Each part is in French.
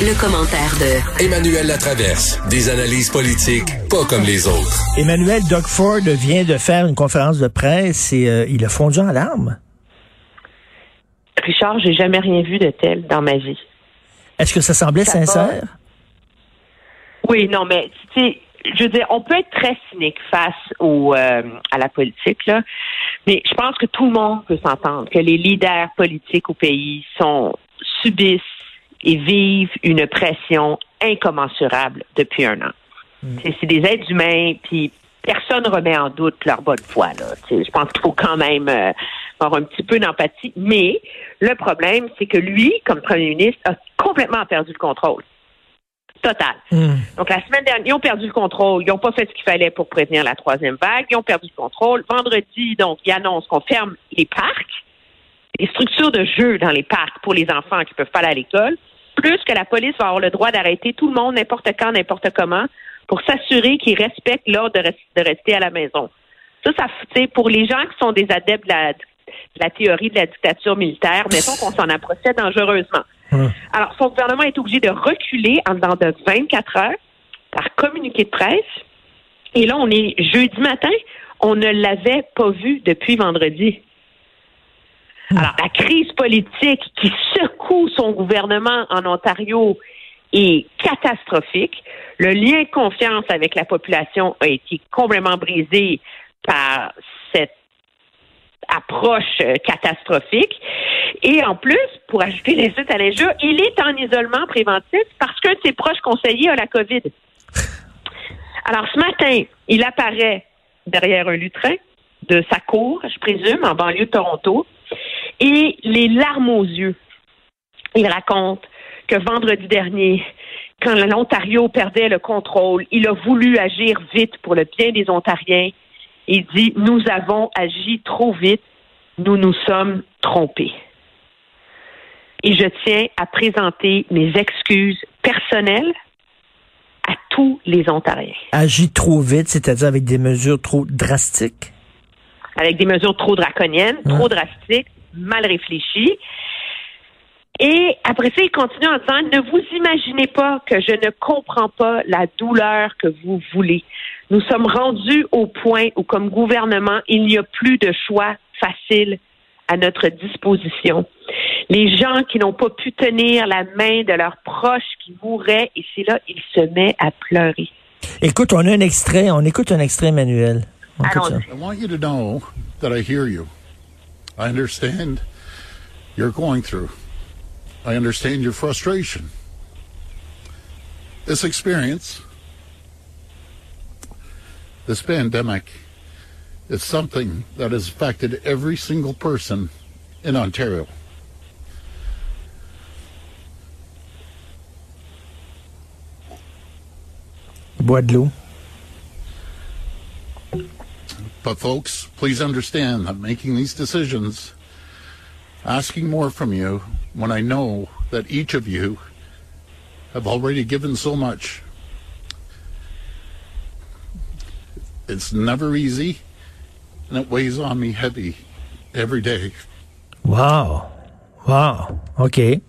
Le, commentaire de Emmanuel Latraverse. Des analyses politiques pas comme les autres. Emmanuel Doug Ford vient de faire une conférence de presse et euh, il a fondu en larmes. Richard, j'ai jamais rien vu de tel dans ma vie. Est-ce que ça semblait sincère? Oui, non, mais tu sais, je veux dire, on peut être très cynique face au, euh, à la politique, là, mais je pense que tout le monde peut s'entendre que les leaders politiques au pays sont subissent et vivent une pression incommensurable depuis un an. Mm. C'est des êtres humains, puis personne ne remet en doute leur bonne foi. Là. je pense qu'il faut quand même euh, avoir un petit peu d'empathie. Mais le problème, c'est que lui, comme premier ministre, a complètement perdu le contrôle. Total. Mm. Donc, la semaine dernière, ils ont perdu le contrôle. Ils n'ont pas fait ce qu'il fallait pour prévenir la troisième vague. Ils ont perdu le contrôle. Vendredi, donc, ils annoncent qu'on ferme les parcs, les structures de jeu dans les parcs pour les enfants qui ne peuvent pas aller à l'école plus que la police va avoir le droit d'arrêter tout le monde n'importe quand, n'importe comment, pour s'assurer qu'ils respectent l'ordre de, rester à la maison. Ça, ça, pour les gens qui sont des adeptes de la, théorie de la dictature militaire, mettons qu'on s'en approchait dangereusement. Alors, son gouvernement est obligé de reculer en dedans de 24 heures par communiqué de presse. Et là, on est jeudi matin. On ne l'avait pas vu depuis vendredi. Alors, la crise politique qui secoue son gouvernement en Ontario est catastrophique. Le lien de confiance avec la population a été complètement brisé par cette approche euh, catastrophique. Et en plus, pour ajouter les à l'injure, il est en isolement préventif parce qu'un de ses proches conseillers a la COVID. Alors, ce matin, il apparaît derrière un lutrin de sa cour, je présume, en banlieue de Toronto et les larmes aux yeux. Il raconte que vendredi dernier, quand l'Ontario perdait le contrôle, il a voulu agir vite pour le bien des Ontariens. Il dit, nous avons agi trop vite, nous nous sommes trompés. Et je tiens à présenter mes excuses personnelles à tous les Ontariens. Agir trop vite, c'est-à-dire avec des mesures trop drastiques? Avec des mesures trop draconiennes, trop drastiques, mal réfléchi. Et après ça, il continue en disant, ne vous imaginez pas que je ne comprends pas la douleur que vous voulez. Nous sommes rendus au point où, comme gouvernement, il n'y a plus de choix facile à notre disposition. Les gens qui n'ont pas pu tenir la main de leurs proches qui mouraient, et c'est là, il se met à pleurer. Écoute, on a un extrait, on écoute un extrait, Manuel. I want you to know that I hear you. I understand you're going through. I understand your frustration. This experience, this pandemic, is something that has affected every single person in Ontario. Bois But folks, please understand that making these decisions, asking more from you when I know that each of you have already given so much. It's never easy and it weighs on me heavy every day. Wow. Wow. OK.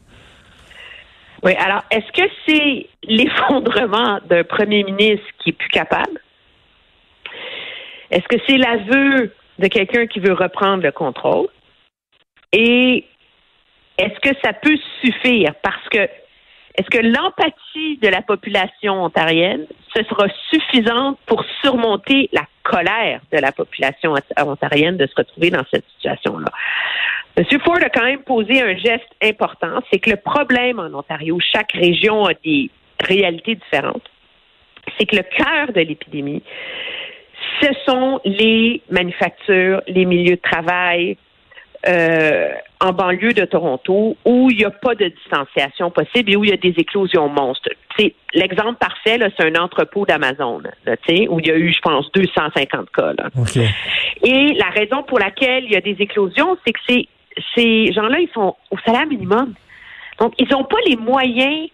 Oui, alors, est-ce que c'est l'effondrement d'un premier ministre qui est plus capable? Est-ce que c'est l'aveu de quelqu'un qui veut reprendre le contrôle? Et est-ce que ça peut suffire? Parce que est-ce que l'empathie de la population ontarienne, ce sera suffisante pour surmonter la colère de la population ontarienne de se retrouver dans cette situation-là? M. Ford a quand même posé un geste important, c'est que le problème en Ontario, chaque région a des réalités différentes, c'est que le cœur de l'épidémie, ce sont les manufactures, les milieux de travail, euh, en banlieue de Toronto où il n'y a pas de distanciation possible et où il y a des éclosions monstres. L'exemple parfait, c'est un entrepôt d'Amazon, là, tu sais, où il y a eu, je pense, 250 cas. Là. OK. Et la raison pour laquelle il y a des éclosions, c'est que ces, ces gens-là, ils sont au salaire minimum. Donc, ils n'ont pas les moyens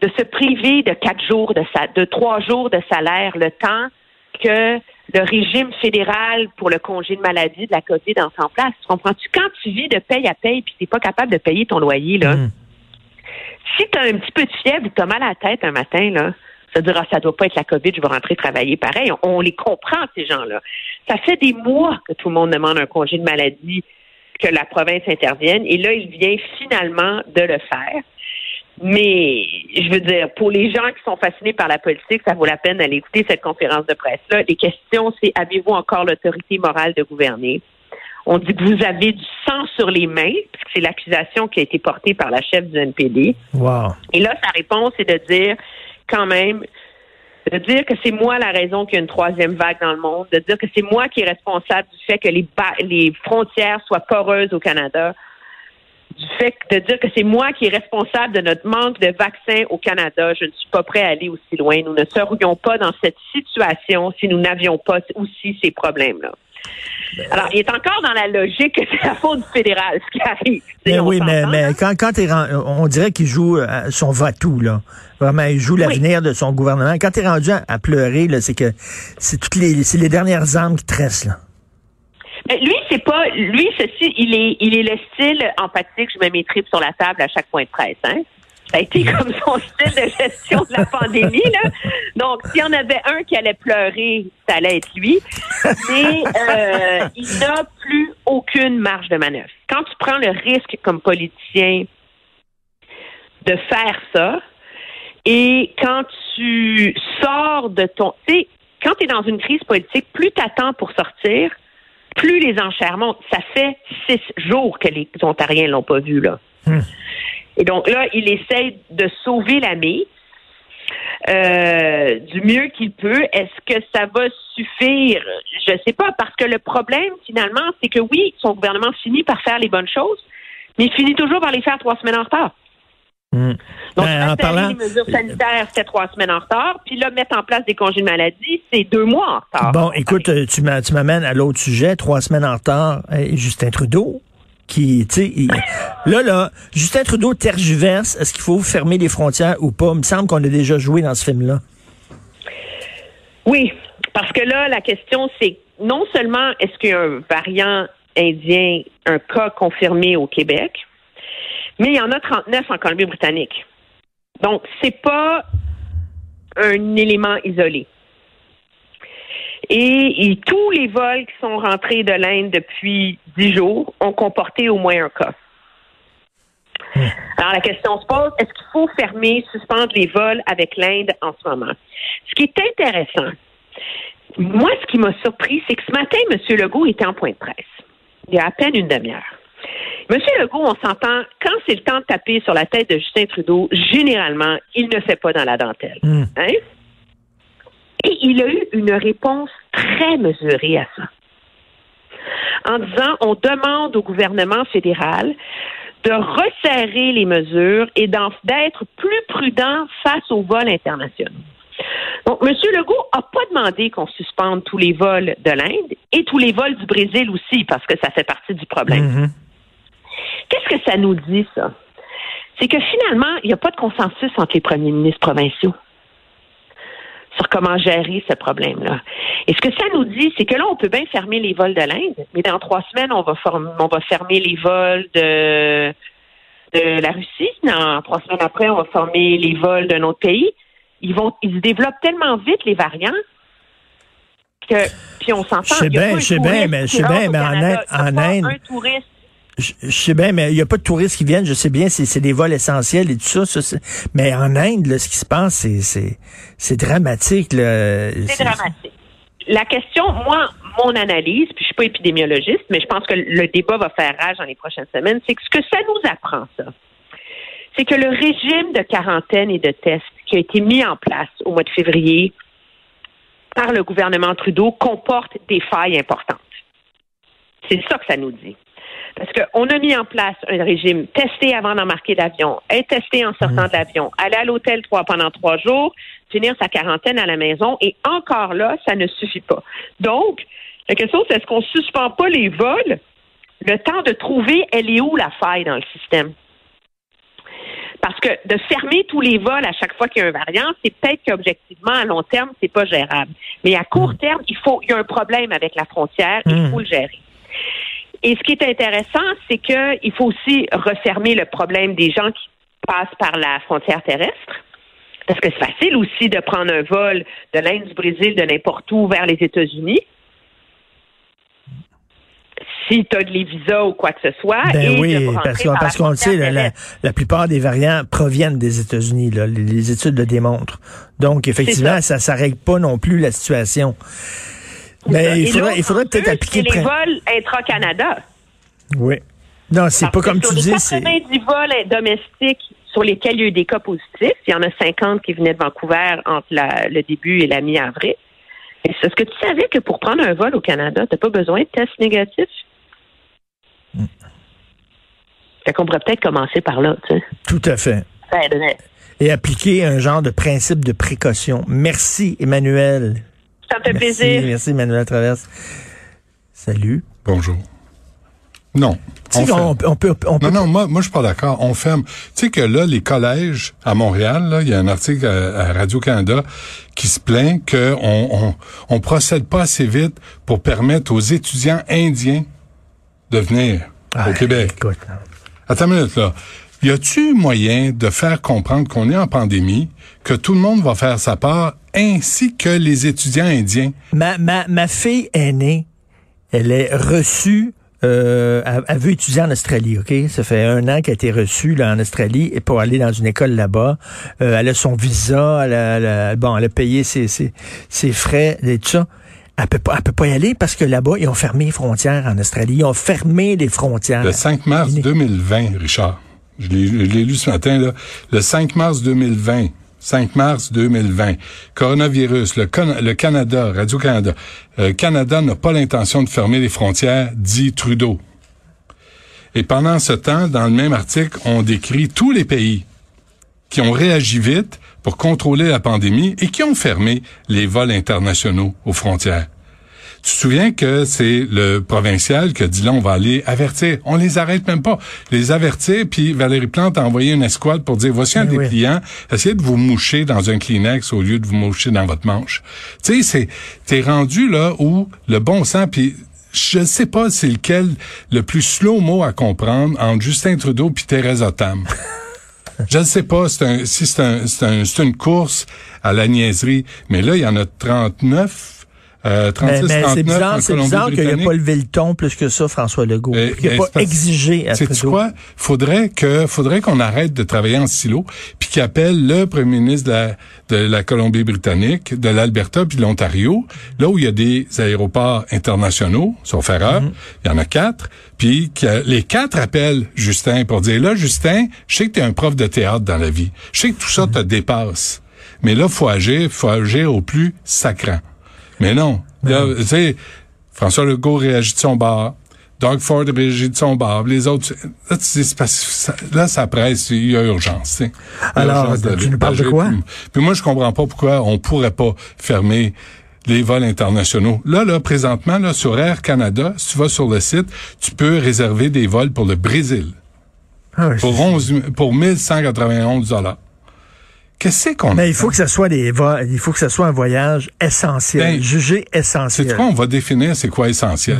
de se priver de quatre jours de, sa- de trois jours de salaire, le temps que le régime fédéral pour le congé de maladie de la COVID est en place. Tu comprends-tu? Quand tu vis de paye à paye puis tu n'es pas capable de payer ton loyer, là, Mm. si tu as un petit peu de fièvre ou tu as mal à la tête un matin, là, ça dira ça doit pas être la COVID, je vais rentrer travailler pareil. On, on les comprend, ces gens-là. Ça fait des mois que tout le monde demande un congé de maladie, que la province intervienne, et là, il vient finalement de le faire. Mais je veux dire, pour les gens qui sont fascinés par la politique, ça vaut la peine d'aller écouter cette conférence de presse-là. Les questions, c'est avez-vous encore l'autorité morale de gouverner? On dit que vous avez du sang sur les mains, puisque c'est l'accusation qui a été portée par la chef du NPD. Wow. Et là, sa réponse est de dire quand même, de dire que c'est moi la raison qu'il y a une troisième vague dans le monde, de dire que c'est moi qui est responsable du fait que les, ba- les frontières soient poreuses au Canada, du fait de dire que c'est moi qui est responsable de notre manque de vaccins au Canada. Je ne suis pas prêt à aller aussi loin. Nous ne serions pas dans cette situation si nous n'avions pas aussi ces problèmes-là. Alors, il est encore dans la logique que c'est la faute du fédéral, ce qui arrive. Tu Mais oui, mais, mais quand, quand on dirait qu'il joue euh, son va-tout, là. Vraiment, il joue l'avenir de son gouvernement. Quand t'es rendu à, à pleurer, là, c'est que c'est toutes les, c'est les dernières armes qui te restent, là. Mais lui, c'est pas lui, ceci, il est il est le style empathique, je mets mes tripes sur la table à chaque point de presse, hein. Ça a été comme son style de gestion de la pandémie, là. Donc, s'il y en avait un qui allait pleurer, ça allait être lui. Mais euh, il n'a plus aucune marge de manœuvre. Quand tu prends le risque comme politicien de faire ça, et quand tu sors de ton... Tu sais, quand tu es dans une crise politique, plus tu attends pour sortir, plus les enchères montent. Ça fait six jours que les Ontariens l'ont pas vu, là. Et donc là, il essaie de sauver la mise euh, du mieux qu'il peut. Est-ce que ça va suffire? Je sais pas, parce que le problème, finalement, c'est que oui, son gouvernement finit par faire les bonnes choses, mais il finit toujours par les faire trois semaines en retard. Hmm. Donc, Ben, en parlant- les mesures sanitaires, c'était trois semaines en retard. Puis là, mettre en place des congés de maladie, c'est deux mois en retard. Bon, écoute, euh, tu m'a- tu m'amènes à l'autre sujet, trois semaines en retard. Justin Trudeau, qui, tu sais, il- là, là, Justin Trudeau tergiverse. Est-ce qu'il faut fermer les frontières ou pas? Il me semble qu'on a déjà joué dans ce film-là. Oui, parce que là, la question, c'est non seulement est-ce qu'il y a un variant indien, un cas confirmé au Québec, mais il y en a 39 en Colombie-Britannique. Donc, c'est pas un élément isolé. Et, tous les vols qui sont rentrés de l'Inde depuis 10 jours ont comporté au moins un cas. Alors, la question se pose, est-ce qu'il faut fermer, suspendre les vols avec l'Inde en ce moment? Ce qui est intéressant, moi, ce qui m'a surpris, c'est que ce matin, M. Legault était en point de presse. Il y a à peine une demi-heure. M. Legault, on s'entend, quand c'est le temps de taper sur la tête de Justin Trudeau, généralement, il ne fait pas dans la dentelle. Hmm. Hein? Et il a eu une réponse très mesurée à ça. En disant, on demande au gouvernement fédéral de resserrer les mesures et d'être plus prudent face aux vols internationaux. Donc, M. Legault n'a pas demandé qu'on suspende tous les vols de l'Inde et tous les vols du Brésil aussi, parce que ça fait partie du problème. Mhm. Qu'est-ce que ça nous dit, ça? C'est que finalement, il n'y a pas de consensus entre les premiers ministres provinciaux sur comment gérer ce problème-là. Et ce que ça nous dit, c'est que là, on peut bien fermer les vols de l'Inde, mais dans trois semaines, on va, on va fermer les vols de, de la Russie. Dans trois semaines après, on va fermer les vols d'un autre pays. Ils vont, ils se développent tellement vite, les variants, que, puis on s'entend. Je sais bien, je sais bien, mais je sais bien, mais en. Inde- en Inde- un touriste Je, je sais bien, mais il n'y a pas de touristes qui viennent. Je sais bien, c'est c'est des vols essentiels et tout ça. mais en Inde, là, ce qui se passe, c'est dramatique. C'est dramatique. La question, moi, mon analyse, puis je suis pas épidémiologiste, mais je pense que le débat va faire rage dans les prochaines semaines, c'est que ce que ça nous apprend, ça, c'est que le régime de quarantaine et de tests qui a été mis en place au mois de février par le gouvernement Trudeau comporte des failles importantes. C'est ça que ça nous dit. Parce qu'on a mis en place un régime testé avant d'embarquer l'avion, être testé en sortant de l'avion, aller à l'hôtel trois pendant trois jours, finir sa quarantaine à la maison, et encore là, ça ne suffit pas. Donc, la question, c'est est-ce qu'on suspend pas les vols? Le temps de trouver elle est où la faille dans le système? Parce que de fermer tous les vols à chaque fois qu'il y a un variant, c'est peut-être qu'objectivement, à long terme, c'est pas gérable. Mais à court terme, il faut, il y a un problème avec la frontière, il faut le gérer. Et ce qui est intéressant, c'est qu'il faut aussi refermer le problème des gens qui passent par la frontière terrestre. Parce que c'est facile aussi de prendre un vol de l'Inde, du Brésil, de n'importe où vers les États-Unis. Si tu as de les visas ou quoi que ce soit. Ben et oui, parce, qu'on- par le sait, la, la- plupart des variants proviennent des États-Unis. Les, les études le démontrent. Donc, effectivement, ça ça règle pas non plus la situation. Mais Et il faudrait, il peut-être appliquer... c'est les vols intra-Canada. Oui. Non, c'est pas comme sur tu les dis, c'est... 90 vols domestiques sur lesquels il y a eu des cas positifs, il y en a 50 qui venaient de Vancouver entre la- le début et la mi-avril. Et c'est ce que tu savais que pour prendre un vol au Canada, tu n'as pas besoin de test négatif? Hmm. Fait qu'on pourrait peut-être commencer par là, tu sais. Tout à fait. Ça aiderait. Et appliquer un genre de principe de précaution. Merci, Emmanuel. Ça me fait Merci, plaisir. merci, Emmanuel Traverse. Salut. Bonjour. Non. Tu on on, on peut, on peut Non, non, moi, moi, je suis pas d'accord. On ferme. Tu sais que là, les collèges à Montréal, là, il y a un article à, à Radio-Canada qui se plaint qu'on on, on procède pas assez vite pour permettre aux étudiants indiens de venir Ah, au Québec. Écoute, là. Attends une minute, là. Y a-tu moyen de faire comprendre qu'on est en pandémie, que tout le monde va faire sa part, ainsi que les étudiants indiens? Ma, ma, ma fille aînée, elle est reçue, euh, elle, elle veut étudier en Australie, OK? Ça fait un an qu'elle a été reçue là, en Australie et pour aller dans une école là-bas. Euh, elle a son visa, elle a, elle a- bon, elle a payé ses, ses, ses frais et tout ça. Elle peut pas, elle peut pas y aller parce que là-bas, ils ont fermé les frontières en Australie. Ils ont fermé les frontières. Le 5 mars 2020, Richard. Je l'ai lu ce matin, là. Le 5 mars 2020. 5 mars 2020. Coronavirus, le Canada, Radio-Canada. Euh, Canada n'a pas l'intention de fermer les frontières, dit Trudeau. Et pendant ce temps, dans le même article, on décrit tous les pays qui ont réagi vite pour contrôler la pandémie et qui ont fermé les vols internationaux aux frontières. Tu te souviens que c'est le provincial qui a dit là, on va aller avertir. On les arrête même pas. Les avertir, puis Valérie Plante a envoyé une escouade pour dire, voici un Eh des oui. clients, essayez de vous moucher dans un Kleenex au lieu de vous moucher dans votre manche. Tu sais, c'est, t'es rendu là où le bon sens, puis je sais pas c'est lequel le plus slow mot à comprendre entre Justin Trudeau puis Thérèse Tam. Je ne sais pas c'est un, si c'est un, c'est un- c'est une course à la niaiserie, mais là, il y en a 39, euh, 36, Mais, mais 39 c'est bizarre, c'est bizarre qu'il n'ait pas levé le ton plus que ça, François Legault. Euh, qu'il n'ait pas parce- exigé à Trudeau. quoi? Faudrait que, faudrait qu'on arrête de travailler en silo, puis qu'il appelle le premier ministre de la, de la Colombie-Britannique, de l'Alberta puis de l'Ontario, là où il y a des aéroports internationaux, sauf erreur, Mhm. il y en a quatre, puis que les quatre appellent Justin pour dire, là, Justin, je sais que tu es un prof de théâtre dans la vie. Je sais que tout ça Mhm. te dépasse. Mais là, faut agir, faut agir au plus sacrant. Mais non. Là, tu sais, François Legault réagit de son bord. Doug Ford réagit de son bord. Les autres, là, tu sais, c'est parce que ça- là, ça presse, il y a urgence. Alors, urgence tu nous parles de quoi? Puis, puis moi, je comprends pas pourquoi on pourrait pas fermer les vols internationaux. Là, là, présentement, là, sur Air Canada, si tu vas sur le site, tu peux réserver des vols pour le Brésil. Ah, Pour c'est- 11, pour 1191 dollars. Qu'est-ce qu'on Mais il faut que ça soit des il faut que ça soit un voyage essentiel, Ben, jugé C'est essentiel. quoi? On va définir c'est quoi essentiel.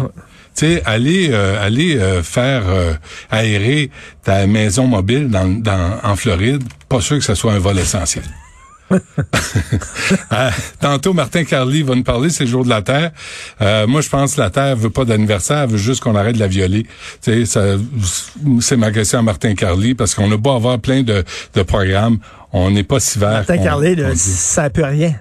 Tu sais, aller euh, aller euh, faire euh, aérer ta maison mobile dans, dans en Floride, pas sûr que ce soit un vol essentiel. Euh, tantôt, Martin Carly va nous parler, c'est le jour de la Terre. Euh, moi, je pense que la Terre veut pas d'anniversaire, elle veut juste qu'on arrête de la violer. Tu sais, ça, c'est ma question à Martin Carly, parce qu'on a beau avoir plein de, de programmes, on n'est pas si vert. Martin là, dit. ça peut rien.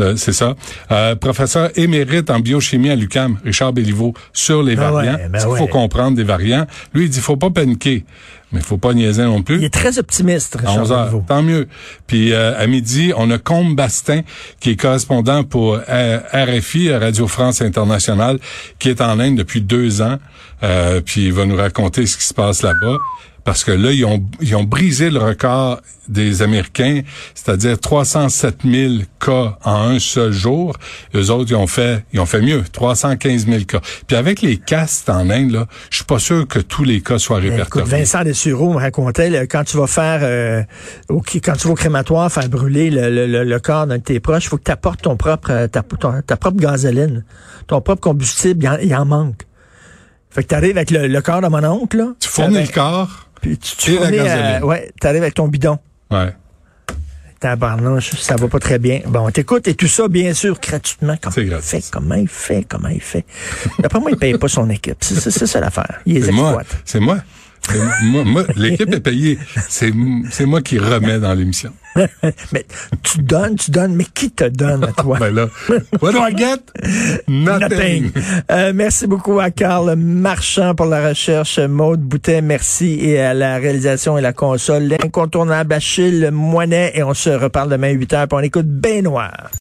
Euh, c'est ça. Euh, professeur émérite en biochimie à l'UCAM, Richard Béliveau, sur les Ben variants. ouais, ben Il faut comprendre des variants? Lui, il dit faut pas paniquer. Mais faut pas niaiser non plus. Il est très optimiste, À Richard 11 heures. Tant mieux. Puis euh, à midi, on a Combe Bastin, qui est correspondant pour euh, RFI, Radio France Internationale, qui est en Inde depuis deux ans. Euh, puis il va nous raconter ce qui se passe là-bas. Parce que là, ils ont, ils ont brisé le record des Américains, c'est-à-dire 307 000 cas en un seul jour. Eux autres, ils ont fait, ils ont fait mieux, 315 000 cas. Puis avec les castes en Inde, là, je suis pas sûr que tous les cas soient Écoute, répertoriés. Vincent Dessureau me racontait, là, quand tu vas faire, euh, au, quand tu vas au crématoire faire brûler le, le- le- le corps d'un de tes proches, il faut que tu apportes ton propre, euh, ta, ton- ta propre gasoline, ton propre combustible, il en, il en manque. Fait que t'arrives avec le, le corps de mon oncle, là. Tu fournis avec- le corps, Puis tu, tu fournis, euh, ouais, t'arrives avec ton bidon. ouais. Tabarnouche, ça va pas très bien. Bon, t'écoutes et tout ça, bien sûr, gratuitement. Comment il fait? Comment il fait? Comment il fait? D'après moi, il paye pas son équipe. C'est ça l'affaire. Il les C'est moi. exploite. C'est moi. Moi, moi, l'équipe est payée. C'est, c'est moi qui remets dans l'émission. Mais tu donnes, tu donnes, mais qui te donne à toi? Ben là, what do I get? Nothing. Nothing. Euh, merci beaucoup à Carl Marchand pour la recherche, Maude Boutet, merci, et à la réalisation et la console, l'incontournable Achille Moinet, et on se reparle demain 8 heures, puis on écoute Bain Noir.